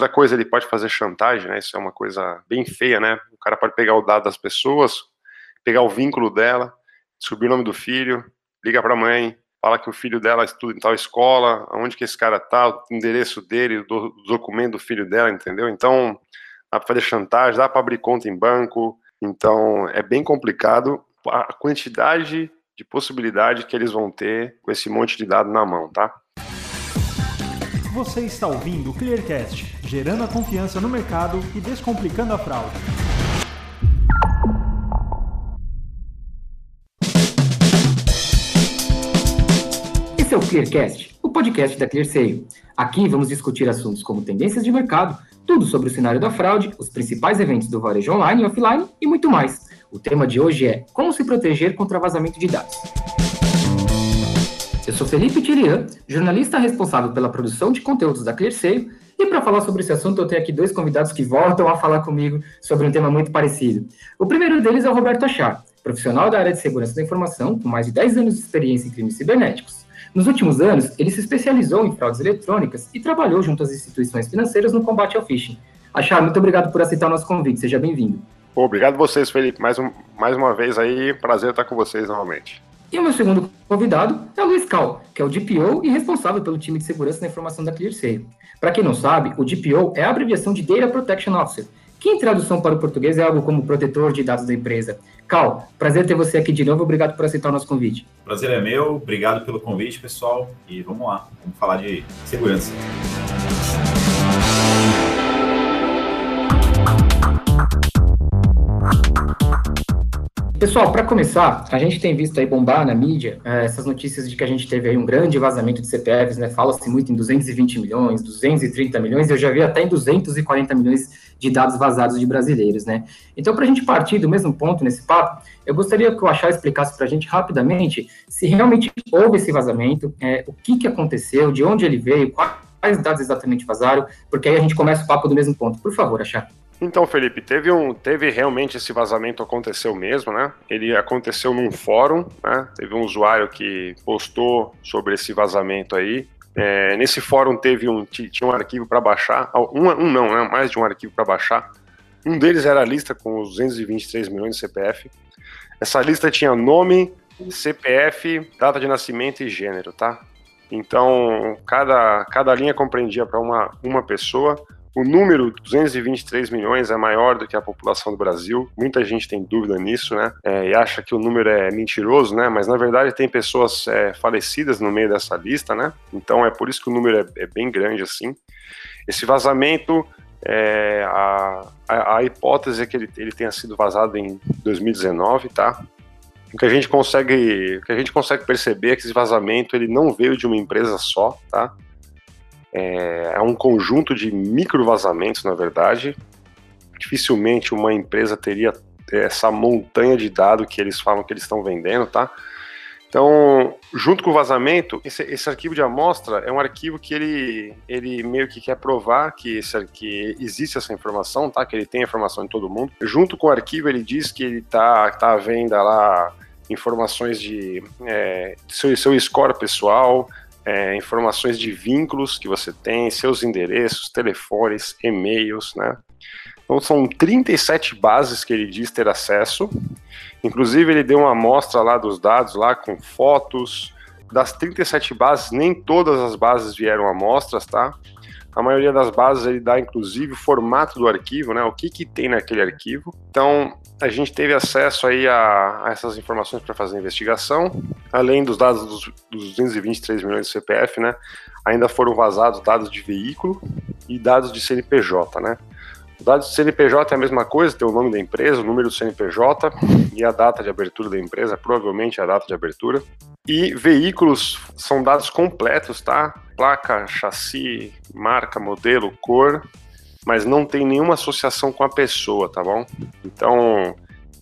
Outra coisa, ele pode fazer chantagem, né? Isso é uma coisa bem feia, né? O cara pode pegar o dado das pessoas, pegar o vínculo dela, descobrir o nome do filho, liga para a mãe, fala que o filho dela estuda em tal escola, aonde que esse cara tá, o endereço dele, o documento do filho dela, entendeu? Então, dá para fazer chantagem, dá para abrir conta em banco. Então, é bem complicado a quantidade de possibilidade que eles vão ter com esse monte de dado na mão, tá? Você está ouvindo o Clearcast, gerando a confiança no mercado e descomplicando a fraude. Esse é o Clearcast, o podcast da ClearSale. Aqui vamos discutir assuntos como tendências de mercado, tudo sobre o cenário da fraude, os principais eventos do varejo online e offline e muito mais. O tema de hoje é como se proteger contra vazamento de dados. Eu sou Felipe Tirian, jornalista responsável pela produção de conteúdos da ClearSale, e para falar sobre esse assunto eu tenho aqui dois convidados que voltam a falar comigo sobre um tema muito parecido. O primeiro deles é o Roberto Achar, profissional da área de segurança da informação, com mais de 10 anos de experiência em crimes cibernéticos. Nos últimos anos, ele se especializou em fraudes eletrônicas e trabalhou junto às instituições financeiras no combate ao phishing. Achar, muito obrigado por aceitar o nosso convite, seja bem-vindo. Obrigado vocês, Felipe. Mais, um, mais uma vez aí, prazer estar com vocês novamente. E o meu segundo convidado é o Luiz Cal, que é o DPO e responsável pelo time de segurança da informação da ClearSale. Para quem não sabe, o DPO é a abreviação de Data Protection Officer, que em tradução para o português é algo como protetor de dados da empresa. Cal, prazer ter você aqui de novo, obrigado por aceitar o nosso convite. Prazer é meu, obrigado pelo convite, pessoal, e vamos lá, vamos falar de segurança. Pessoal, para começar, a gente tem visto aí bombar na mídia é, essas notícias de que a gente teve aí um grande vazamento de CPFs, né? Fala-se muito em 220 milhões, 230 milhões, eu já vi até em 240 milhões de dados vazados de brasileiros, né? Então, para a gente partir do mesmo ponto nesse papo, eu gostaria que o Achar explicasse para a gente rapidamente se realmente houve esse vazamento, é, o que, que aconteceu, de onde ele veio, quais dados exatamente vazaram, porque aí a gente começa o papo do mesmo ponto. Por favor, Achar. Então, Felipe, teve um, teve realmente esse vazamento aconteceu mesmo, né? Ele aconteceu num fórum, né? Teve um usuário que postou sobre esse vazamento aí. É, nesse fórum teve um tinha um arquivo para baixar, um, um não, né? Mais de um arquivo para baixar. Um deles era a lista com os 223 milhões de CPF. Essa lista tinha nome, CPF, data de nascimento e gênero, tá? Então, cada, cada linha compreendia para uma, uma pessoa o número 223 milhões é maior do que a população do Brasil. Muita gente tem dúvida nisso, né? É, e acha que o número é mentiroso, né? Mas na verdade tem pessoas é, falecidas no meio dessa lista, né? Então é por isso que o número é, é bem grande assim. Esse vazamento, é, a, a, a, hipótese é que ele, ele tenha sido vazado em 2019, tá? O que a gente consegue, o que a gente consegue perceber é que esse vazamento ele não veio de uma empresa só, tá? É, é um conjunto de micro vazamentos, na verdade. Dificilmente uma empresa teria essa montanha de dados que eles falam que eles estão vendendo, tá? Então, junto com o vazamento, esse, esse, arquivo de amostra é um arquivo que ele, ele meio que quer provar que, esse, que existe essa informação, tá? Que ele tem a informação de todo mundo. Junto com o arquivo, ele diz que ele tá, tá à venda lá informações de é, seu, seu score pessoal, é, informações de vínculos que você tem, seus endereços, telefones, e-mails, né? Então são 37 bases que ele diz ter acesso. Inclusive ele deu uma amostra lá dos dados lá com fotos. Das 37 bases, nem todas as bases vieram amostras, tá? A maioria das bases ele dá inclusive o formato do arquivo, né? O que, que tem naquele arquivo. Então a gente teve acesso aí a, a essas informações para fazer a investigação, além dos dados dos, dos 223 milhões de CPF, né? Ainda foram vazados dados de veículo e dados de CNPJ, né? O dado de CNPJ é a mesma coisa, tem o nome da empresa, o número do CNPJ e a data de abertura da empresa, provavelmente a data de abertura. E veículos são dados completos, tá? Placa, chassi, marca, modelo, cor, mas não tem nenhuma associação com a pessoa, tá bom? Então,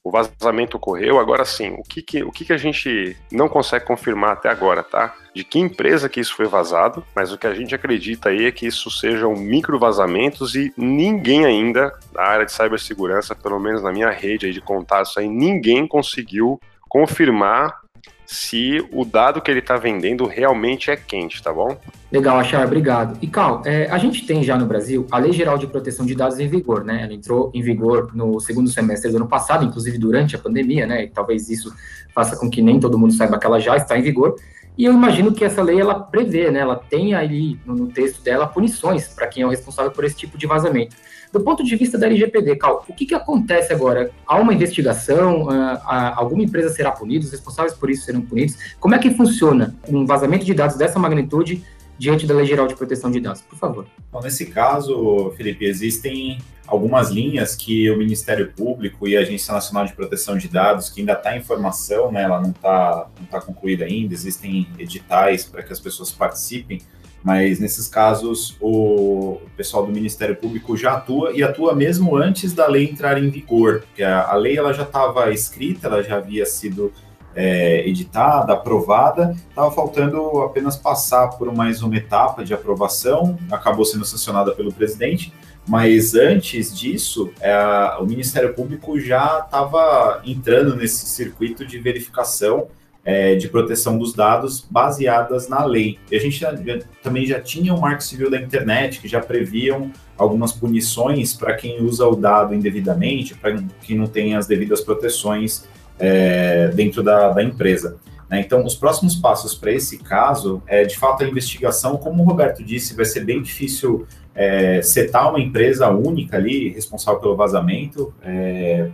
o vazamento ocorreu. Agora sim, o que, que, o que, que a gente não consegue confirmar até agora, tá? De que empresa que isso foi vazado, mas o que a gente acredita aí é que isso sejam micro vazamentos e ninguém ainda da área de cibersegurança, pelo menos na minha rede de contatos aí, ninguém conseguiu confirmar se o dado que ele está vendendo realmente é quente, tá bom? Legal, Achar, obrigado. E Cal, é, a gente tem já no Brasil a Lei Geral de Proteção de Dados em vigor, né? Ela entrou em vigor no segundo semestre do ano passado, inclusive durante a pandemia, né? E talvez isso faça com que nem todo mundo saiba que ela já está em vigor. E eu imagino que essa lei ela prevê, né? Ela tem ali no, texto dela punições para quem é o responsável por esse tipo de vazamento. Do ponto de vista da LGPD, Cal, o que, que acontece agora? Há uma investigação? Uh, alguma empresa será punida? Os responsáveis por isso serão punidos? Como é que funciona um vazamento de dados dessa magnitude diante da Lei Geral de Proteção de Dados? Por favor. Bom, nesse caso, Felipe, existem algumas linhas que o Ministério Público e a Agência Nacional de Proteção de Dados, que ainda está em formação, né, ela não está não tá concluída ainda, existem editais para que as pessoas participem, mas nesses casos o pessoal do Ministério Público já atua e atua mesmo antes da lei entrar em vigor, porque a, a lei ela já estava escrita, ela já havia sido é, editada, aprovada, estava faltando apenas passar por mais uma etapa de aprovação, acabou sendo sancionada pelo presidente, mas antes disso, é, o Ministério Público já estava entrando nesse circuito de verificação é, de proteção dos dados baseadas na lei. E a gente já, já, também já tinha o Marco Civil da Internet, que já previam algumas punições para quem usa o dado indevidamente, para quem não tem as devidas proteções é, dentro da, da empresa. Né? Então, os próximos passos para esse caso é, de fato, a investigação, como o Roberto disse, vai ser bem difícil é, setar uma empresa única ali, responsável pelo vazamento, é,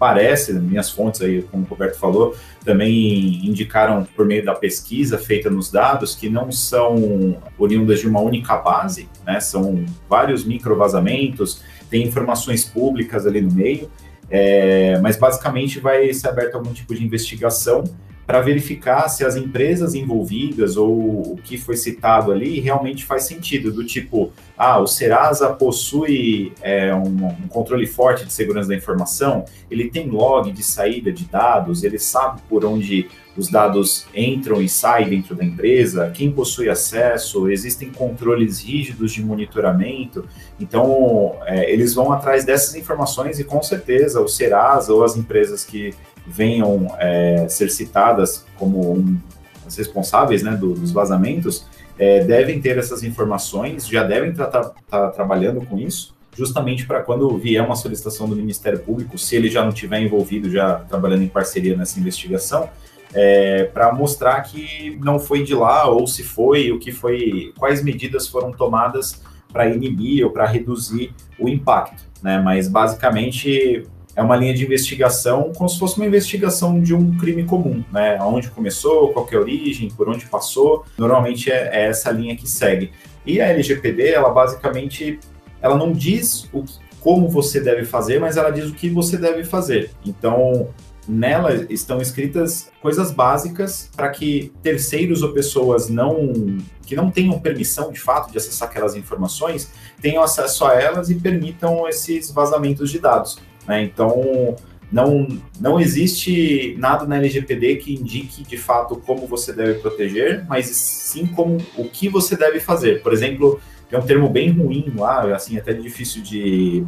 parece, minhas fontes aí, como o Roberto falou, também indicaram por meio da pesquisa feita nos dados que não são oriundas de uma única base, né? São vários micro vazamentos, tem informações públicas ali no meio, é, mas basicamente vai ser aberto algum tipo de investigação para verificar se as empresas envolvidas ou o que foi citado ali realmente faz sentido, do tipo, ah, o Serasa possui é, um, um, controle forte de segurança da informação, ele tem log de saída de dados, ele sabe por onde os dados entram e saem dentro da empresa, quem possui acesso, existem controles rígidos de monitoramento, então é, eles vão atrás dessas informações e com certeza o Serasa ou as empresas que venham é, ser citadas como um, as responsáveis né, do, dos vazamentos, é, devem ter essas informações, já devem estar tá, tá trabalhando com isso, justamente para quando vier uma solicitação do Ministério Público, se ele já não tiver envolvido, já trabalhando em parceria nessa investigação, é, para mostrar que não foi de lá ou se foi, o que foi, quais medidas foram tomadas para inibir ou para reduzir o impacto, né? Mas basicamente é uma linha de investigação como se fosse uma investigação de um crime comum, né? Onde começou, qual é a origem, por onde passou. Normalmente é, é, essa linha que segue. E a LGPD, ela basicamente, ela não diz o como você deve fazer, mas ela diz o que você deve fazer. Então, nela estão escritas coisas básicas para que terceiros ou pessoas não que não tenham permissão de fato de acessar aquelas informações tenham acesso a elas e permitam esses vazamentos de dados. Né? Então, não, não existe nada na LGPD que indique de fato como você deve proteger, mas sim como o que você deve fazer. Por exemplo, tem um termo bem ruim lá, assim, até difícil de,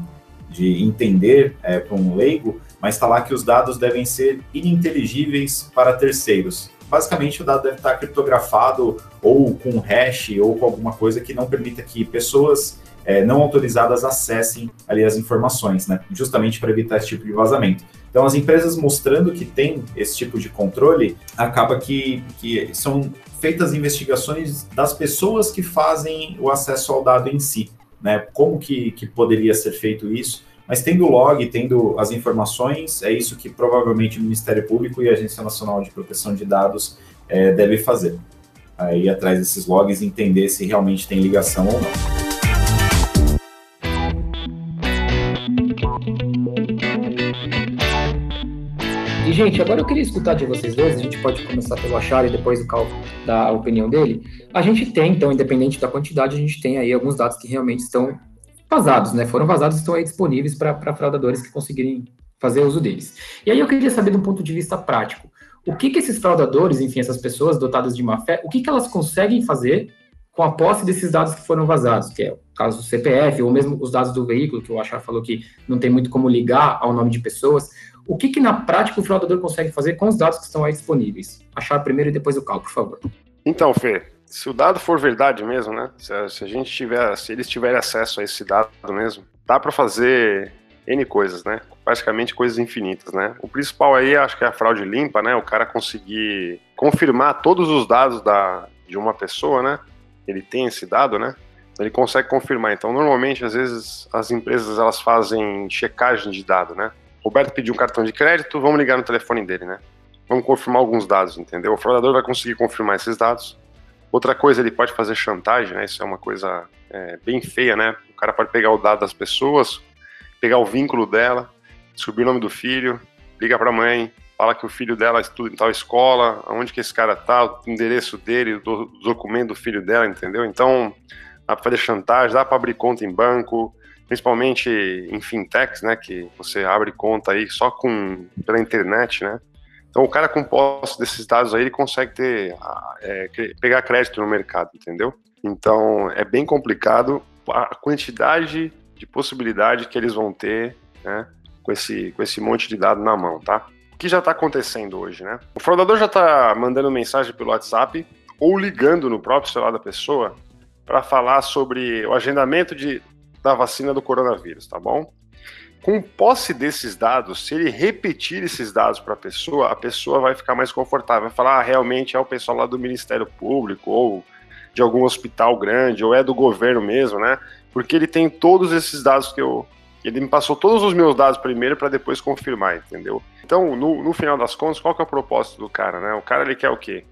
de entender é, para um leigo, mas está lá que os dados devem ser ininteligíveis para terceiros. Basicamente, o dado deve estar criptografado ou com hash ou com alguma coisa que não permita que pessoas é, não autorizadas acessem ali as informações, né? Justamente para evitar esse tipo de vazamento. Então, as empresas mostrando que tem esse tipo de controle, acaba que, que são feitas investigações das pessoas que fazem o acesso ao dado em si, né? Como que, que poderia ser feito isso? Mas tendo log, tendo as informações, é isso que provavelmente o Ministério Público e a Agência Nacional de Proteção de Dados é, deve fazer. Aí atrás desses logs entender se realmente tem ligação ou não. E, gente, agora eu queria escutar de vocês dois, a gente pode começar pelo Achar e depois o Cal dar a opinião dele. A gente tem, então, independente da quantidade, a gente tem aí alguns dados que realmente estão vazados, né? Foram vazados e estão aí disponíveis para fraudadores que conseguirem fazer uso deles. E aí eu queria saber, um ponto de vista prático, o que, que esses fraudadores, enfim, essas pessoas dotadas de má fé, o que, que elas conseguem fazer com a posse desses dados que foram vazados, que é o caso do CPF, ou mesmo os dados do veículo, que o Achar falou que não tem muito como ligar ao nome de pessoas. O que, que na prática o fraudador consegue fazer com os dados que estão aí disponíveis? Achar primeiro e depois o cálculo, por favor. Então, Fê, se o dado for verdade mesmo, né? Se a, se a gente tiver, se eles tiverem acesso a esse dado mesmo, dá para fazer N coisas, né? Praticamente coisas infinitas, né? O principal aí acho que é a fraude limpa, né? O cara conseguir confirmar todos os dados da, de uma pessoa, né? Ele tem esse dado, né? Ele consegue confirmar. Então, normalmente, às vezes, as empresas elas fazem checagem de dado, né? Roberto pediu um cartão de crédito, vamos ligar no telefone dele, né? Vamos confirmar alguns dados, entendeu? O fraudador vai conseguir confirmar esses dados. Outra coisa, ele pode fazer chantagem, né? Isso é uma coisa é, bem feia, né? O cara pode pegar o dado das pessoas, pegar o vínculo dela, descobrir o nome do filho, liga para a mãe, fala que o filho dela estuda em tal escola, aonde que esse cara tá, o endereço dele, o documento do filho dela, entendeu? Então, dá para fazer chantagem, dá para abrir conta em banco, principalmente em fintechs, né, que você abre conta aí só com pela internet, né? Então, o cara com posse desses dados aí, ele consegue ter, é, pegar crédito no mercado, entendeu? Então, é bem complicado a quantidade de possibilidade que eles vão ter, né, com esse, com esse monte de dado na mão, tá? O que já está acontecendo hoje, né? O fraudador já está mandando mensagem pelo WhatsApp ou ligando no próprio celular da pessoa para falar sobre o agendamento de, da vacina do coronavírus, tá bom? Com posse desses dados, se ele repetir esses dados para a pessoa, a pessoa vai ficar mais confortável, vai falar, ah, realmente é o pessoal lá do Ministério Público ou de algum hospital grande, ou é do governo mesmo, né? porque ele tem todos esses dados que eu. Ele me passou todos os meus dados primeiro para depois confirmar, entendeu? Então, no, no, final das contas, qual que é o propósito do cara, né? O cara ele quer o quê?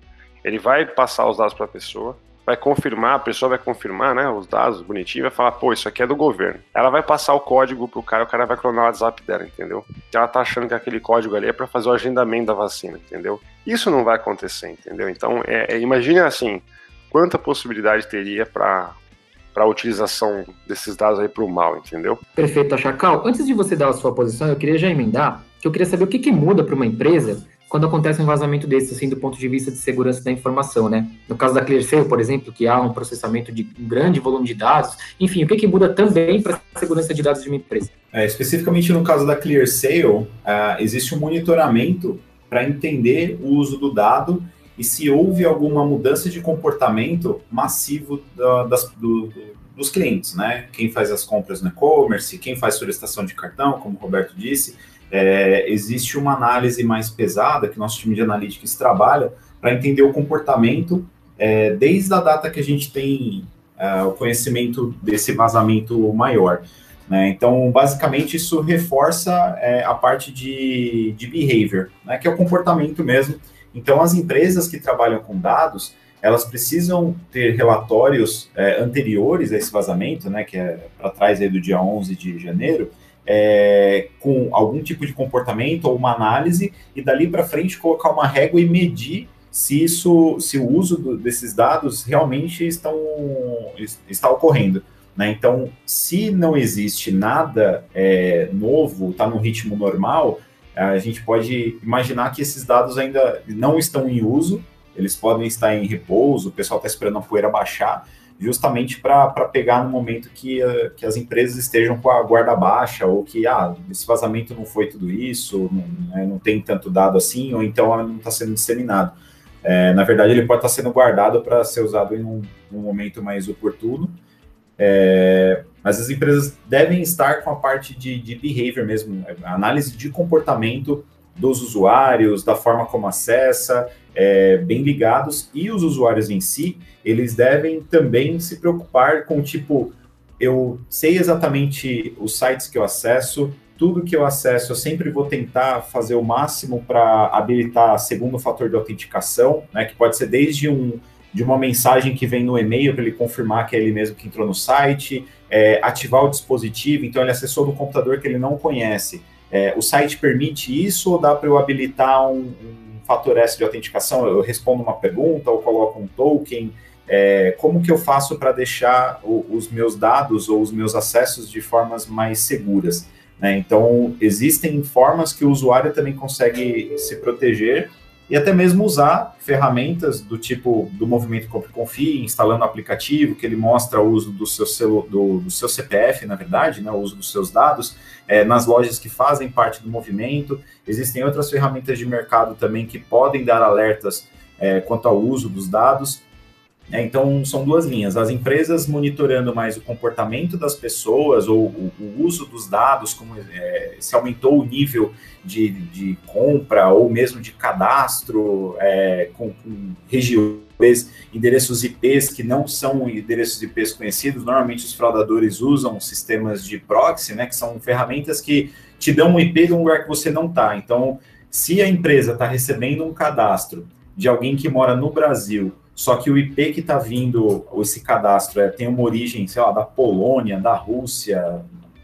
Ele vai passar os dados para a pessoa, vai confirmar, a pessoa vai confirmar, né, os dados bonitinho, vai falar, pô, isso aqui é do governo. Ela vai passar o código pro cara, o cara vai clonar o WhatsApp dela, entendeu? Ela tá achando que aquele código ali é para fazer o agendamento da vacina, entendeu? Isso não vai acontecer, entendeu? Então, é, é, imagine assim, quanta possibilidade teria para para a utilização desses dados aí para o mal, entendeu? Perfeito, Chacal. Antes de você dar a sua posição, eu queria já emendar que eu queria saber o que, que muda para uma empresa quando acontece um vazamento desse, assim, do ponto de vista de segurança da informação, né? No caso da ClearSale, por exemplo, que há um processamento de um grande volume de dados, enfim, o que, que muda também para a segurança de dados de uma empresa? É, especificamente no caso da ClearSale, uh, existe um monitoramento para entender o uso do dado e se houve alguma mudança de comportamento massivo da, das, do, dos clientes, né? Quem faz as compras no e-commerce, quem faz solicitação de cartão, como o Roberto disse, é, existe uma análise mais pesada que nosso time de analytics trabalha para entender o comportamento é, desde a data que a gente tem é, o conhecimento desse vazamento maior. Né? Então, basicamente, isso reforça é, a parte de, de behavior, né? que é o comportamento mesmo então, as empresas que trabalham com dados, elas precisam ter relatórios é, anteriores a esse vazamento, né, que é para trás aí do dia 11 de janeiro, é, com algum tipo de comportamento ou uma análise, e dali para frente colocar uma régua e medir se isso, se o uso do, desses dados realmente estão, está ocorrendo. Né? Então, se não existe nada é, novo, está no ritmo normal, a gente pode imaginar que esses dados ainda não estão em uso, eles podem estar em repouso, o pessoal está esperando a poeira baixar, justamente para pegar no momento que, uh, que as empresas estejam com a guarda baixa, ou que ah, esse vazamento não foi tudo isso, não, né, não tem tanto dado assim, ou então não está sendo disseminado. É, na verdade, ele pode estar sendo guardado para ser usado em um, um momento mais oportuno. É, mas as empresas devem estar com a parte de, de behavior mesmo, análise de comportamento dos usuários, da forma como acessa, é, bem ligados. E os usuários em si, eles devem também se preocupar com, tipo, eu sei exatamente os sites que eu acesso, tudo que eu acesso, eu sempre vou tentar fazer o máximo para habilitar segundo fator de autenticação, né, que pode ser desde um de uma mensagem que vem no e-mail para ele confirmar que é ele mesmo que entrou no site, é, ativar o dispositivo, então ele acessou no computador que ele não conhece. É, o site permite isso ou dá para eu habilitar um, um, fator S de autenticação? Eu respondo uma pergunta ou coloco um token? É, como que eu faço para deixar o, os meus dados ou os meus acessos de formas mais seguras? Né? Então, existem formas que o usuário também consegue se proteger e até mesmo usar ferramentas do tipo do movimento Compre Confie, instalando o aplicativo que ele mostra o uso do seu, celu, do, do seu CPF, na verdade, né, o uso dos seus dados, é, nas lojas que fazem parte do movimento. Existem outras ferramentas de mercado também que podem dar alertas é, quanto ao uso dos dados. É, então, são duas linhas. As empresas monitorando mais o comportamento das pessoas ou o, o uso dos dados, como é, se aumentou o nível de, de, compra ou mesmo de cadastro é, com, com regiões, endereços IPs que não são endereços IPs conhecidos. Normalmente, os fraudadores usam sistemas de proxy, né, que são ferramentas que te dão um IP de um lugar que você não está. Então, se a empresa está recebendo um cadastro de alguém que mora no Brasil só que o IP que está vindo, esse cadastro, é, tem uma origem, sei lá, da Polônia, da Rússia,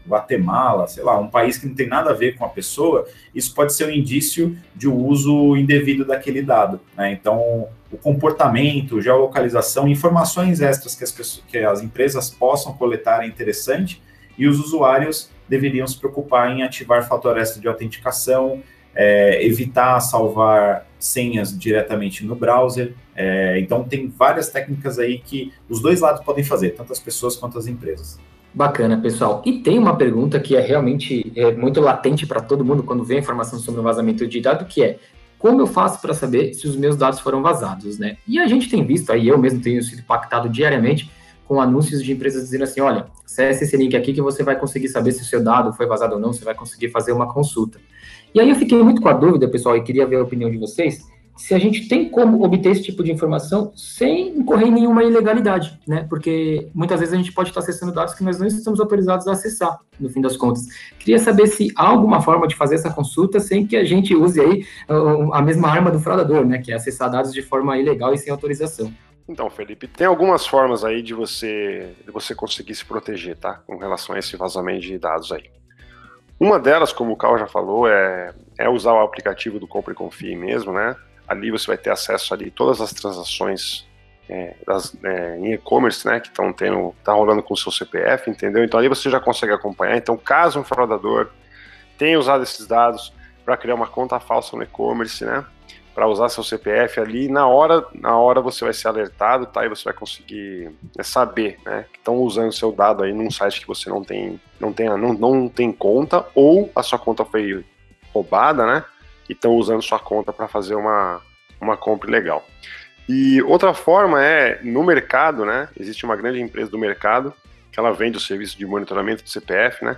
Guatemala, sei lá, um país que não tem nada a ver com a pessoa, isso pode ser um indício de uso indevido daquele dado. Né? Então, o comportamento, geolocalização, informações extras que as, pessoas, que as empresas possam coletar é interessante e os usuários deveriam se preocupar em ativar fator extra de autenticação, é, evitar salvar senhas diretamente no browser. É, então, tem várias técnicas aí que os dois lados podem fazer, tanto as pessoas quanto as empresas. Bacana, pessoal. E tem uma pergunta que é realmente é, muito latente para todo mundo quando vê informação sobre o vazamento de dado, que é como eu faço para saber se os meus dados foram vazados, né? E a gente tem visto aí, eu mesmo tenho sido impactado diariamente com anúncios de empresas dizendo assim, olha, acesse esse link aqui que você vai conseguir saber se o seu dado foi vazado ou não, você vai conseguir fazer uma consulta. E aí eu fiquei muito com a dúvida, pessoal, e queria ver a opinião de vocês, se a gente tem como obter esse tipo de informação sem incorrer em nenhuma ilegalidade, né? Porque muitas vezes a gente pode estar acessando dados que nós não estamos autorizados a acessar, no fim das contas. Queria saber se há alguma forma de fazer essa consulta sem que a gente use aí a mesma arma do fraudador, né? Que é acessar dados de forma ilegal e sem autorização. Então, Felipe, tem algumas formas aí de você, de você conseguir se proteger, tá? Com relação a esse vazamento de dados aí. Uma delas, como o Carl já falou, é, é usar o aplicativo do Compre e Confie mesmo, né? Ali você vai ter acesso ali todas as transações é, das, é, em e-commerce, né, que estão tendo, tá rolando com o seu CPF, entendeu? Então ali você já consegue acompanhar. Então, caso um fraudador tenha usado esses dados para criar uma conta falsa no e-commerce, né, para usar seu CPF ali, na hora, na hora você vai ser alertado, tá? E você vai conseguir é, saber, né, que estão usando seu dado aí num site que você não tem, não tem, não, não tem conta ou a sua conta foi roubada, né? e estão usando sua conta para fazer uma, uma compra legal. E outra forma é, no mercado, né? Existe uma grande empresa do mercado que ela vende o serviço de monitoramento do CPF, né?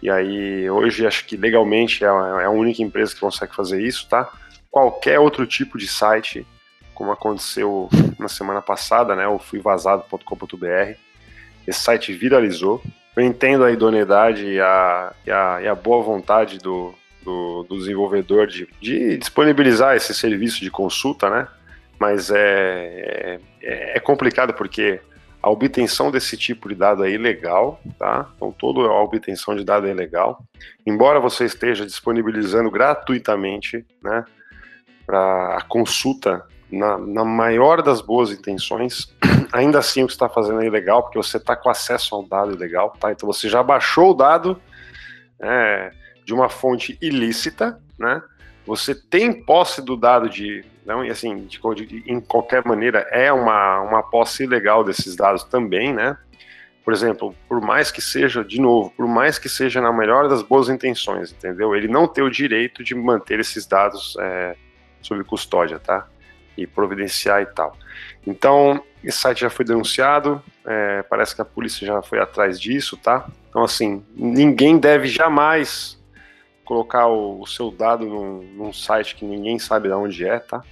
E aí, hoje, acho que legalmente é é a única empresa que consegue fazer isso, tá? Qualquer outro tipo de site, como aconteceu na semana passada, né? O fuivazado.com.br, esse site viralizou. Eu entendo a idoneidade e a, e a, e a boa vontade do, do, do desenvolvedor de, de, disponibilizar esse serviço de consulta, né? Mas é, é, é, complicado porque a obtenção desse tipo de dado é ilegal, tá? Então toda a obtenção de dado é ilegal. Embora você esteja disponibilizando gratuitamente, né? Para a consulta na, na, maior das boas intenções, ainda assim o que está fazendo é ilegal, porque você está com acesso ao dado ilegal, tá? Então você já baixou o dado, é, de uma fonte ilícita, né? Você tem posse do dado de, não, e assim, de, de, em qualquer maneira, é uma, uma posse ilegal desses dados também, né? Por exemplo, por mais que seja, de novo, por mais que seja na melhor das boas intenções, entendeu? Ele não tem o direito de manter esses dados é, sob custódia, tá? E providenciar e tal. Então, esse site já foi denunciado, é, parece que a polícia já foi atrás disso, tá? Então, assim, ninguém deve jamais colocar o, o seu dado num, num, site que ninguém sabe de onde é, tá?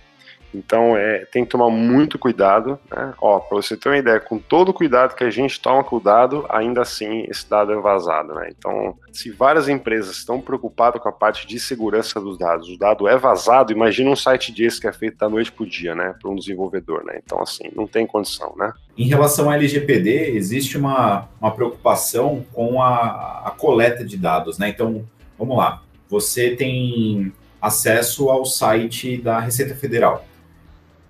Então é, tem que tomar muito cuidado, né? Ó, para você ter uma ideia, com todo o cuidado que a gente toma com o dado, ainda assim esse dado é vazado, né? Então, se várias empresas estão preocupadas com a parte de segurança dos dados, o dado é vazado, imagina um site desse que é feito da noite para o dia, né? Para um desenvolvedor, né? Então, assim, não tem condição, né? Em relação ao LGPD, existe uma, uma preocupação com a, a coleta de dados, né? Então, vamos lá você tem acesso ao site da Receita Federal.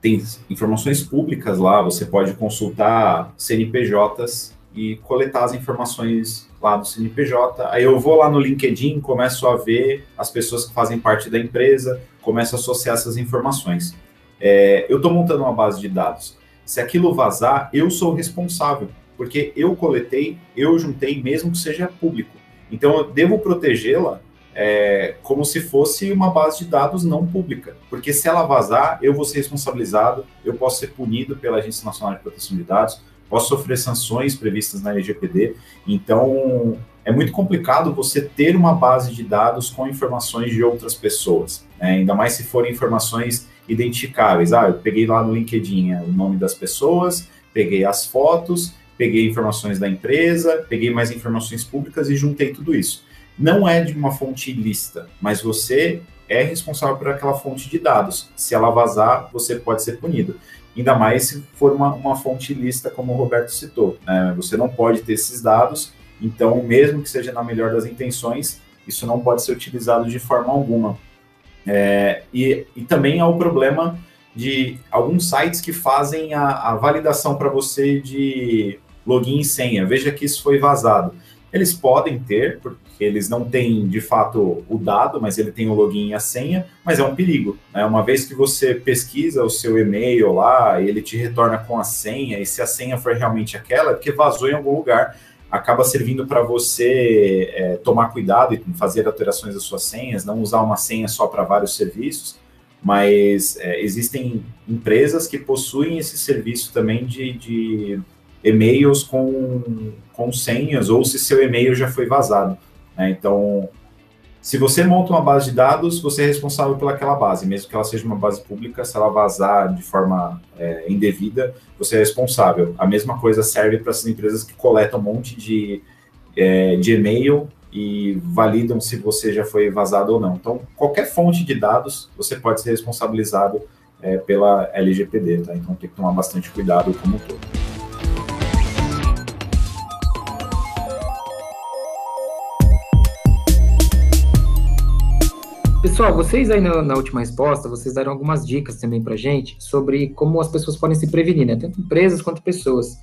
Tem informações públicas lá, você pode consultar CNPJs e coletar as informações lá do CNPJ. Aí eu vou lá no LinkedIn, começo a ver as pessoas que fazem parte da empresa, começo a associar essas informações. É, eu estou montando uma base de dados. Se aquilo vazar, eu sou responsável, porque eu coletei, eu juntei, mesmo que seja público. Então eu devo protegê-la é, como se fosse uma base de dados não pública, porque se ela vazar, eu vou ser responsabilizado, eu posso ser punido pela Agência Nacional de Proteção de Dados, posso sofrer sanções previstas na LGPD. Então, é muito complicado você ter uma base de dados com informações de outras pessoas, né? ainda mais se forem informações identificáveis. Ah, eu peguei lá no LinkedIn é, o nome das pessoas, peguei as fotos, peguei informações da empresa, peguei mais informações públicas e juntei tudo isso. Não é de uma fonte ilícita, mas você é responsável por aquela fonte de dados. Se ela vazar, você pode ser punido ainda mais se for uma, uma fonte lista, como o Roberto citou. Né? Você não pode ter esses dados, então, mesmo que seja na melhor das intenções, isso não pode ser utilizado de forma alguma. É, e, e também há o problema de alguns sites que fazem a, a validação para você de login e senha. Veja que isso foi vazado. Eles podem ter, eles não têm de fato o dado, mas ele tem o login e a senha, mas é um perigo. Né? Uma vez que você pesquisa o seu e-mail lá, ele te retorna com a senha, e se a senha for realmente aquela, é porque vazou em algum lugar, acaba servindo para você é, tomar cuidado e fazer alterações das suas senhas, não usar uma senha só para vários serviços, mas é, existem empresas que possuem esse serviço também de, de e-mails com, com senhas ou se seu e-mail já foi vazado. Né? Então, se você monta uma base de dados, você é responsável pelaquela base, mesmo que ela seja uma base pública, se ela vazar de forma é, indevida, você é responsável. A mesma coisa serve para essas empresas que coletam um monte de, é, de e-mail e validam se você já foi vazado ou não. Então, qualquer fonte de dados, você pode ser responsabilizado é, pela LGPD, tá? Então, tem que tomar bastante cuidado como um todo. Pessoal, vocês aí na, na, última resposta, vocês deram algumas dicas também para gente sobre como as pessoas podem se prevenir, né? Tanto empresas quanto pessoas.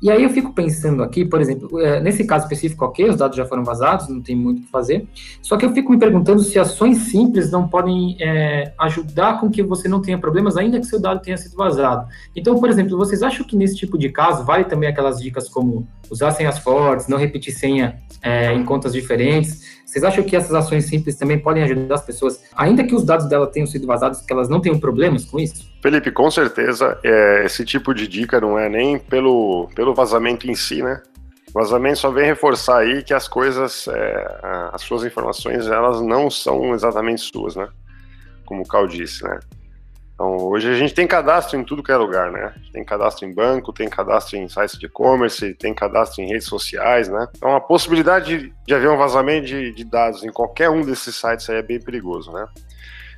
E aí eu fico pensando aqui, por exemplo, é, nesse caso específico, ok, os dados já foram vazados, não tem muito o que fazer. Só que eu fico me perguntando se ações simples não podem é, ajudar com que você não tenha problemas, ainda que seu dado tenha sido vazado. Então, por exemplo, vocês acham que nesse tipo de caso vale também aquelas dicas como usar senhas fortes, não repetir senha é, em contas diferentes? Vocês acham que essas ações simples também podem ajudar as pessoas, ainda que os dados dela tenham sido vazados, que elas não tenham problemas com isso? Felipe, com certeza, é, esse tipo de dica não é nem pelo, pelo vazamento em si, né? O vazamento só vem reforçar aí que as coisas, é, as suas informações, elas não são exatamente suas, né? Como o Cal disse, né? Então, hoje a gente tem cadastro em tudo que é lugar, né? Tem cadastro em banco, tem cadastro em sites de e-commerce, tem cadastro em redes sociais, né? Então, a possibilidade de, haver um vazamento de, de, dados em qualquer um desses sites aí é bem perigoso, né?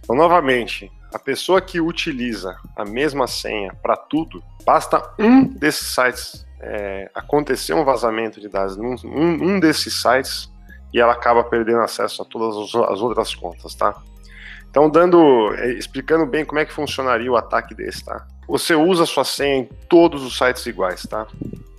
Então, novamente, a pessoa que utiliza a mesma senha para tudo, basta um desses sites é, acontecer um vazamento de dados um, um desses sites e ela acaba perdendo acesso a todas as outras contas, tá? Então, dando, é, explicando bem como é que funcionaria o ataque desse, tá? Você usa sua senha em todos os sites iguais, tá?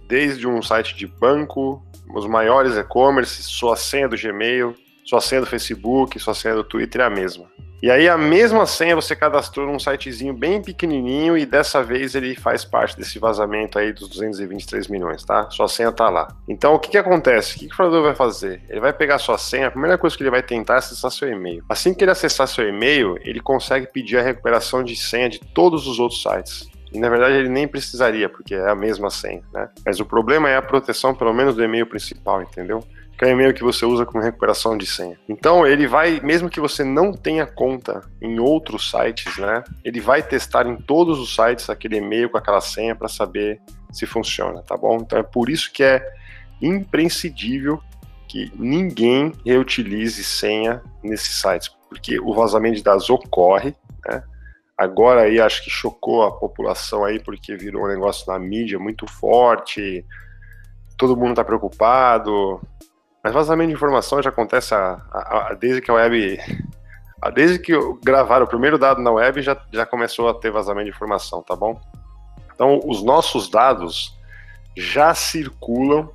Desde um site de banco, os maiores e-commerce, sua senha do Gmail, sua senha do Facebook, sua senha do Twitter é a mesma. E aí a mesma senha você cadastrou num sitezinho bem pequenininho e dessa vez ele faz parte desse vazamento aí dos 223 milhões, tá? Sua senha tá lá. Então o que que acontece? O que, que o fraudador vai fazer? Ele vai pegar sua senha, a primeira coisa que ele vai tentar é acessar seu e-mail. Assim que ele acessar seu e-mail, ele consegue pedir a recuperação de senha de todos os outros sites. E na verdade ele nem precisaria, porque é a mesma senha, né? Mas o problema é a proteção, pelo menos, do e-mail principal, entendeu? Que é o e-mail que você usa como recuperação de senha. Então, ele vai, mesmo que você não tenha conta em outros sites, né? Ele vai testar em todos os sites aquele e-mail com aquela senha para saber se funciona, tá bom? Então, é por isso que é imprescindível que ninguém reutilize senha nesses sites, porque o vazamento de dados ocorre, né? Agora aí acho que chocou a população aí porque virou um negócio na mídia muito forte, todo mundo está preocupado, mas vazamento de informação já acontece a, a, a, desde que a web. desde que gravaram o primeiro dado na web, já, já começou a ter vazamento de informação, tá bom? Então, os nossos dados já circulam,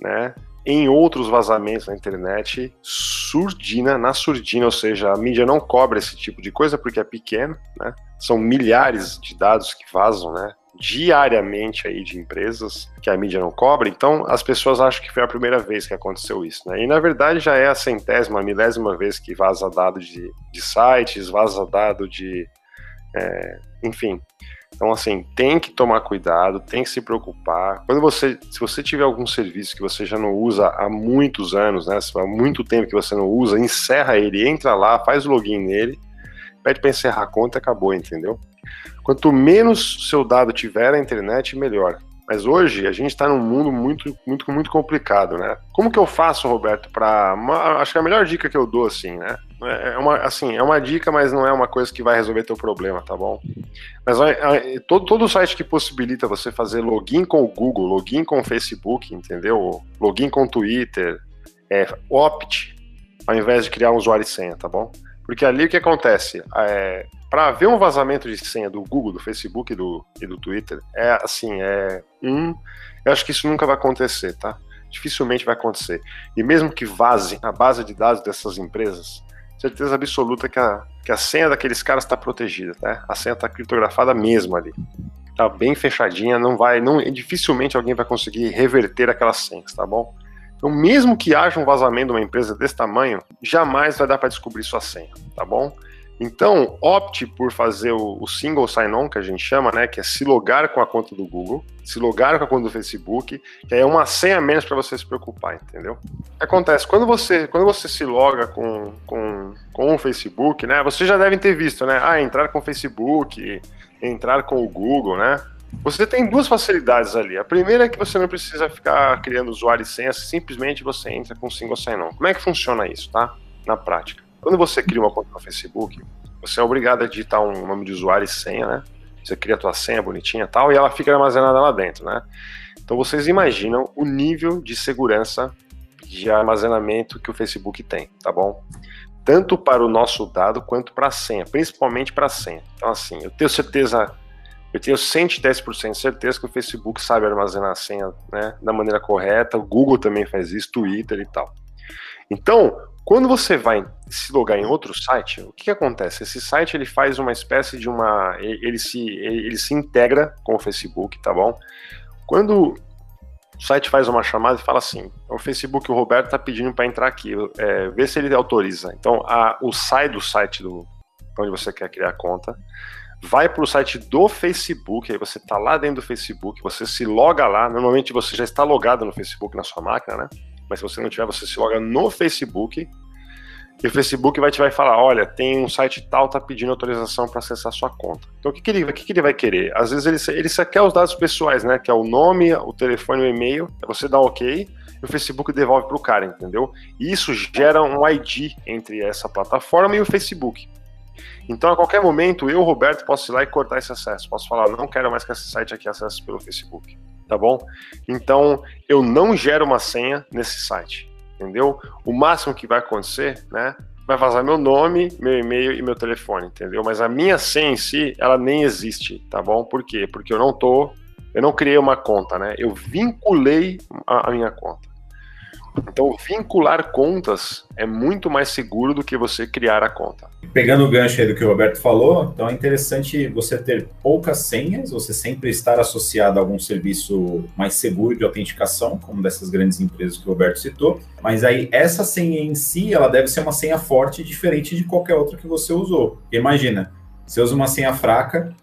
né? em outros vazamentos na internet, surdina, na surdina, ou seja, a mídia não cobra esse tipo de coisa porque é pequeno, né? São milhares de dados que vazam, né? Diariamente aí de empresas que a mídia não cobra, então as pessoas acham que foi a primeira vez que aconteceu isso, né? E na verdade já é a centésima, a milésima vez que vaza dado de, de sites, vaza dado de. É, enfim. Então, assim, tem que tomar cuidado, tem que se preocupar. Quando você, se você tiver algum serviço que você já não usa há muitos anos, né? Há muito tempo que você não usa, encerra ele, entra lá, faz o login nele, pede para encerrar a conta e acabou, entendeu? Quanto menos seu dado tiver na internet, melhor. Mas hoje a gente está num mundo muito, muito, muito complicado, né? Como que eu faço, Roberto, para acho que a melhor dica que eu dou assim, né? É uma, assim, é uma dica, mas não é uma coisa que vai resolver teu problema, tá bom? Mas todo, todo site que possibilita você fazer login com o Google, login com o Facebook, entendeu? Login com o Twitter, é, opt ao invés de criar um usuário e senha, tá bom? Porque ali o que acontece? É, para ver um vazamento de senha do Google, do Facebook e do, e do Twitter, é assim, é um. Eu acho que isso nunca vai acontecer, tá? Dificilmente vai acontecer. E mesmo que vaze a base de dados dessas empresas, certeza absoluta que a, que a senha daqueles caras está protegida, tá? A senha está criptografada mesmo ali. Tá bem fechadinha, não vai, não, dificilmente alguém vai conseguir reverter aquelas senhas, tá bom? Então, mesmo que haja um vazamento de uma empresa desse tamanho, jamais vai dar para descobrir sua senha, tá bom? Então, opte por fazer o, single sign-on, que a gente chama, né? Que é se logar com a conta do Google, se logar com a conta do Facebook, que é uma senha menos para você se preocupar, entendeu? Acontece? Quando você, quando você se loga com, com, com o Facebook, né? Vocês já devem ter visto, né? Ah, entrar com o Facebook, entrar com o Google, né? Você tem duas facilidades ali. A primeira é que você não precisa ficar criando usuário e senha, simplesmente você entra com single sign-on. Como é que funciona isso, tá? Na prática. Quando você cria uma conta no Facebook, você é obrigado a digitar um nome de usuário e senha, né? Você cria a tua senha bonitinha e tal, e ela fica armazenada lá dentro, né? Então vocês imaginam o nível de segurança de armazenamento que o Facebook tem, tá bom? Tanto para o nosso dado quanto para a senha, principalmente para a senha. Então, assim, eu tenho certeza, eu tenho 110% de certeza que o Facebook sabe armazenar a senha né, da maneira correta, o Google também faz isso, Twitter e tal. Então, quando você vai se logar em outro site, o que, que, acontece? Esse site ele faz uma espécie de uma. Ele se, ele se integra com o Facebook, tá bom? Quando o site faz uma chamada e fala assim: o Facebook, o Roberto está pedindo para entrar aqui, é, vê se ele autoriza. Então, a, o sai do site do onde você quer criar a conta, vai para o site do Facebook, aí você está lá dentro do Facebook, você se loga lá. Normalmente você já está logado no Facebook na sua máquina, né? mas se você não tiver, você se loga no Facebook e o Facebook vai te vai falar, olha, tem um site tal, tá pedindo autorização para acessar sua conta. Então o que, que, ele, o que, que ele vai querer? Às vezes ele, ele só quer os dados pessoais, né? Que é o nome, o telefone, o e-mail, você dá ok e o Facebook devolve para o cara, entendeu? E isso gera um ID entre essa plataforma e o Facebook. Então, a qualquer momento, eu, Roberto, posso ir lá e cortar esse acesso. Posso falar, não quero mais que esse site aqui acesse pelo Facebook tá bom? Então, eu não gero uma senha nesse site, entendeu? O máximo que vai acontecer, né? Vai vazar meu nome, meu e-mail e meu telefone, entendeu? Mas a minha senha em si, ela nem existe, tá bom? Por quê? Porque eu não tô, eu não criei uma conta, né? Eu vinculei a, a minha conta. Então, vincular contas é muito mais seguro do que você criar a conta. Pegando o gancho aí do que o Roberto falou, então é interessante você ter poucas senhas, você sempre estar associado a algum serviço mais seguro de autenticação, como dessas grandes empresas que o Roberto citou. Mas aí, essa senha em si, ela deve ser uma senha forte, diferente de qualquer outra que você usou. Imagina, você usa uma senha fraca,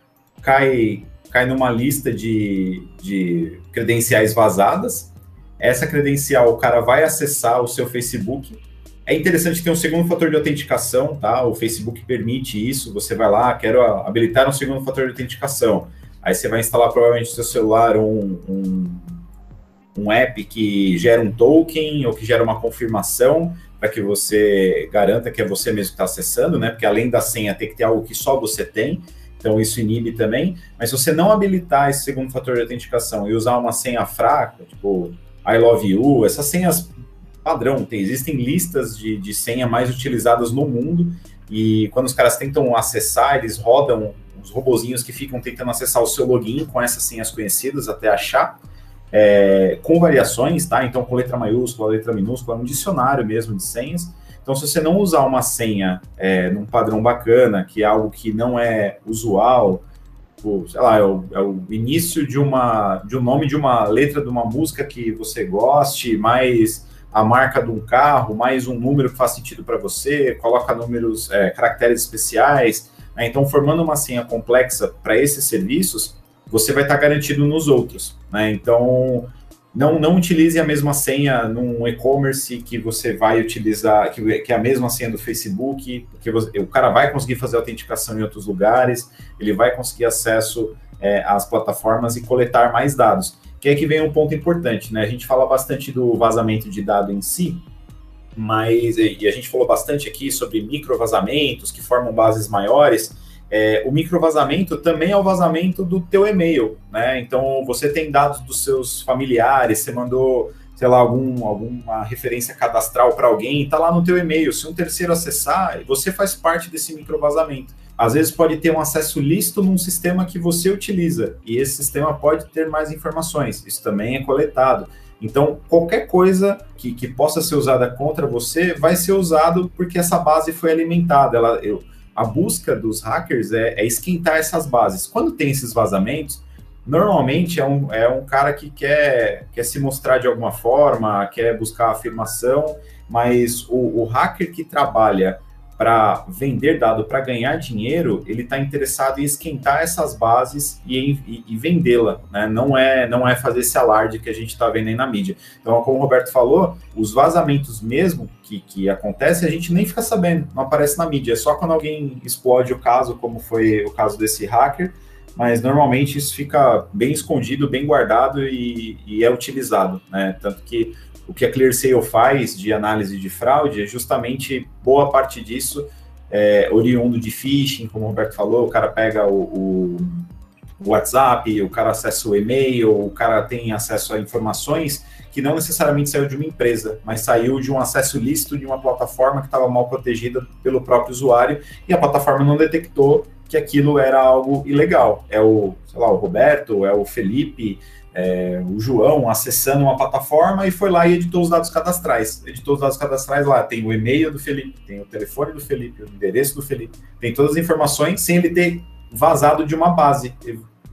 cai, cai numa lista de, de credenciais vazadas, essa credencial, o cara vai acessar o seu Facebook. É interessante ter um segundo fator de autenticação, tá? O Facebook permite isso. Você vai lá, quero habilitar um segundo fator de autenticação. Aí você vai instalar provavelmente no seu celular um, um, um app que gera um token ou que gera uma confirmação para que você garanta que é você mesmo que está acessando, né? Porque além da senha tem que ter algo que só você tem. Então isso inibe também. Mas se você não habilitar esse segundo fator de autenticação e usar uma senha fraca, tipo I love you, essas senhas padrão, tem, existem listas de, de senha mais utilizadas no mundo, e quando os caras tentam acessar, eles rodam os robozinhos que ficam tentando acessar o seu login com essas senhas conhecidas até achar. é, com variações, tá? Então, com letra maiúscula, letra minúscula, um dicionário mesmo de senhas. Então, se você não usar uma senha é, num padrão bacana, que é algo que não é usual, tipo, sei lá, é o, é o, início de uma de um nome de uma letra de uma música que você goste, mais a marca de um carro, mais um número que faz sentido para você, coloca números, é, caracteres especiais. Né? Então, formando uma senha complexa para esses serviços, você vai estar tá garantido nos outros. Né? Então, não, não utilize a mesma senha num e-commerce que você vai utilizar, que, que, é a mesma senha do Facebook, porque você, o cara vai conseguir fazer autenticação em outros lugares, ele vai conseguir acesso é, às plataformas e coletar mais dados. Que é que vem um ponto importante, né? A gente fala bastante do vazamento de dado em si, mas e a gente falou bastante aqui sobre microvazamentos que formam bases maiores. É, o microvazamento também é o vazamento do teu e-mail, né? Então você tem dados dos seus familiares, você mandou, sei lá, algum, alguma referência cadastral para alguém, está lá no teu e-mail. Se um terceiro acessar, você faz parte desse microvazamento. Às vezes pode ter um acesso lícito num sistema que você utiliza, e esse sistema pode ter mais informações. Isso também é coletado. Então, qualquer coisa que, que possa ser usada contra você vai ser usado porque essa base foi alimentada. Ela, eu, a busca dos hackers é, é, esquentar essas bases. Quando tem esses vazamentos, normalmente é um, é um cara que quer, quer se mostrar de alguma forma, quer buscar afirmação, mas o, o hacker que trabalha para vender dado para ganhar dinheiro, ele está interessado em esquentar essas bases e, e, e vendê-la, né? Não é, não é fazer esse alarde que a gente está vendo aí na mídia. Então, como o Roberto falou, os vazamentos mesmo que, que acontecem, a gente nem fica sabendo, não aparece na mídia. É só quando alguém explode o caso, como foi o caso desse hacker, mas normalmente isso fica bem escondido, bem guardado e, e é utilizado, né? Tanto que o que a ClearSale faz de análise de fraude é justamente boa parte disso é, oriundo de phishing, como o Roberto falou, o cara pega o, o, WhatsApp, o cara acessa o e-mail, o cara tem acesso a informações que não necessariamente saiu de uma empresa, mas saiu de um acesso lícito de uma plataforma que estava mal protegida pelo próprio usuário e a plataforma não detectou que aquilo era algo ilegal. É o, sei lá, o Roberto, é o Felipe, é, o João acessando uma plataforma e foi lá e editou os dados cadastrais. Editou os dados cadastrais lá, tem o e-mail do Felipe, tem o telefone do Felipe, o endereço do Felipe, tem todas as informações sem ele ter vazado de uma base.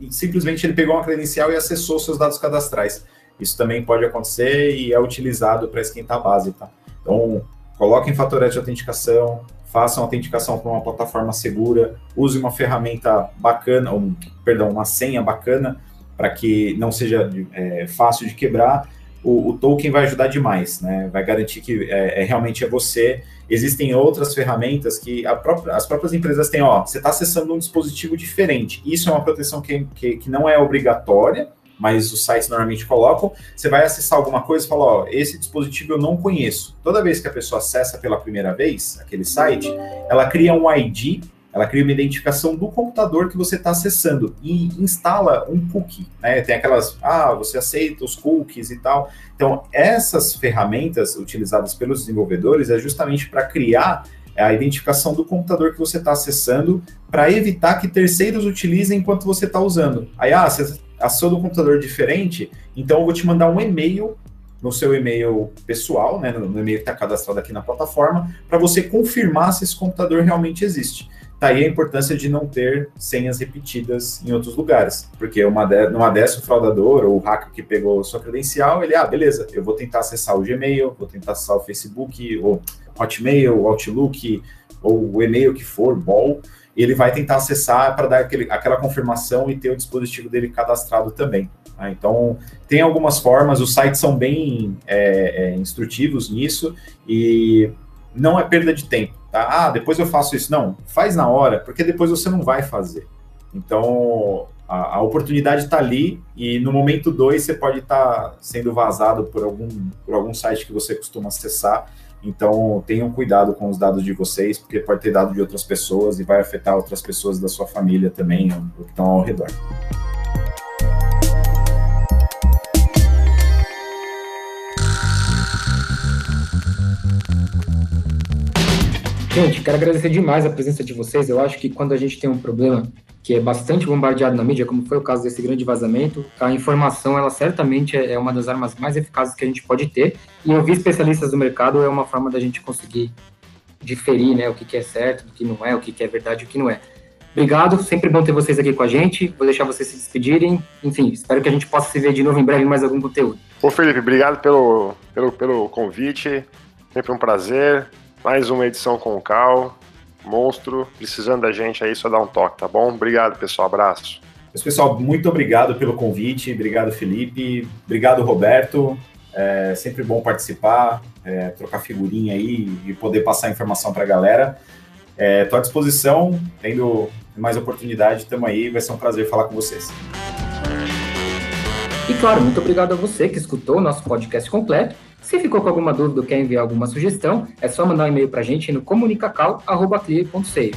Simplesmente ele pegou uma credencial e acessou seus dados cadastrais. Isso também pode acontecer e é utilizado para esquentar a base, tá? Então, coloquem fatorete de autenticação, façam autenticação para uma plataforma segura, use uma ferramenta bacana, um, perdão, uma senha bacana para que não seja é, fácil de quebrar, o, o, token vai ajudar demais, né? Vai garantir que é, é, realmente é você. Existem outras ferramentas que própria, as próprias empresas têm, ó, você está acessando um dispositivo diferente. Isso é uma proteção que, que, que, não é obrigatória, mas os sites normalmente colocam. Você vai acessar alguma coisa e fala, ó, esse dispositivo eu não conheço. Toda vez que a pessoa acessa pela primeira vez aquele site, ela cria um ID ela cria uma identificação do computador que você está acessando e instala um cookie, né? Tem aquelas, ah, você aceita os cookies e tal. Então, essas ferramentas utilizadas pelos desenvolvedores é justamente para criar a identificação do computador que você está acessando para evitar que terceiros utilizem enquanto você está usando. Aí, ah, você acessou do computador diferente, então eu vou te mandar um e-mail no seu e-mail pessoal, né, no e-mail que está cadastrado aqui na plataforma, para você confirmar se esse computador realmente existe. Tá aí a importância de não ter senhas repetidas em outros lugares, porque uma de, numa dessa o fraudador ou o hacker que pegou sua credencial, ele, ah, beleza, eu vou tentar acessar o Gmail, vou tentar acessar o Facebook, ou Hotmail, Outlook, ou o e-mail que for, bom, ele vai tentar acessar para dar aquele, aquela confirmação e ter o dispositivo dele cadastrado também. Tá? Então, tem algumas formas, os sites são bem é, é, instrutivos nisso e não é perda de tempo. Tá? Ah, depois eu faço isso. Não, faz na hora, porque depois você não vai fazer. Então, a, a oportunidade está ali e no momento 2 você pode estar tá sendo vazado por algum, por algum site que você costuma acessar. Então, tenham cuidado com os dados de vocês, porque pode ter dado de outras pessoas e vai afetar outras pessoas da sua família também, que estão ao redor. Gente, quero agradecer demais a presença de vocês. Eu acho que quando a gente tem um problema que é bastante bombardeado na mídia, como foi o caso desse grande vazamento, a informação, ela certamente é, é uma das armas mais eficazes que a gente pode ter, e ouvir especialistas do mercado é uma forma da gente conseguir diferir, né, o que, é certo, o que não é, o que, que é verdade o que não é. Obrigado, sempre bom ter vocês aqui com a gente, vou deixar vocês se despedirem, enfim, espero que a gente possa se ver de novo em breve em mais algum conteúdo. Ô Felipe, obrigado pelo, pelo, pelo convite, sempre um prazer, mais uma edição com o Cal, monstro. Precisando da gente aí, só dá um toque, tá bom? Obrigado, pessoal. Abraço. Mas, pessoal, muito obrigado pelo convite. Obrigado, Felipe. Obrigado, Roberto. É sempre bom participar, é, trocar figurinha aí e poder passar informação para a galera. Estou é, à disposição, tendo mais oportunidade, estamos aí. Vai ser um prazer falar com vocês. E claro, muito obrigado a você que escutou o nosso podcast completo. Se ficou com alguma dúvida ou quer enviar alguma sugestão, é só mandar um e-mail para a gente no comunicacal.clear.sei.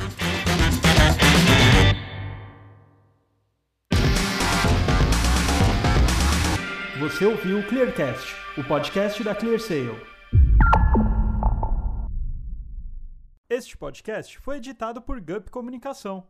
Você ouviu o Clearcast, o podcast da ClearSale. Este podcast foi editado por Gup Comunicação.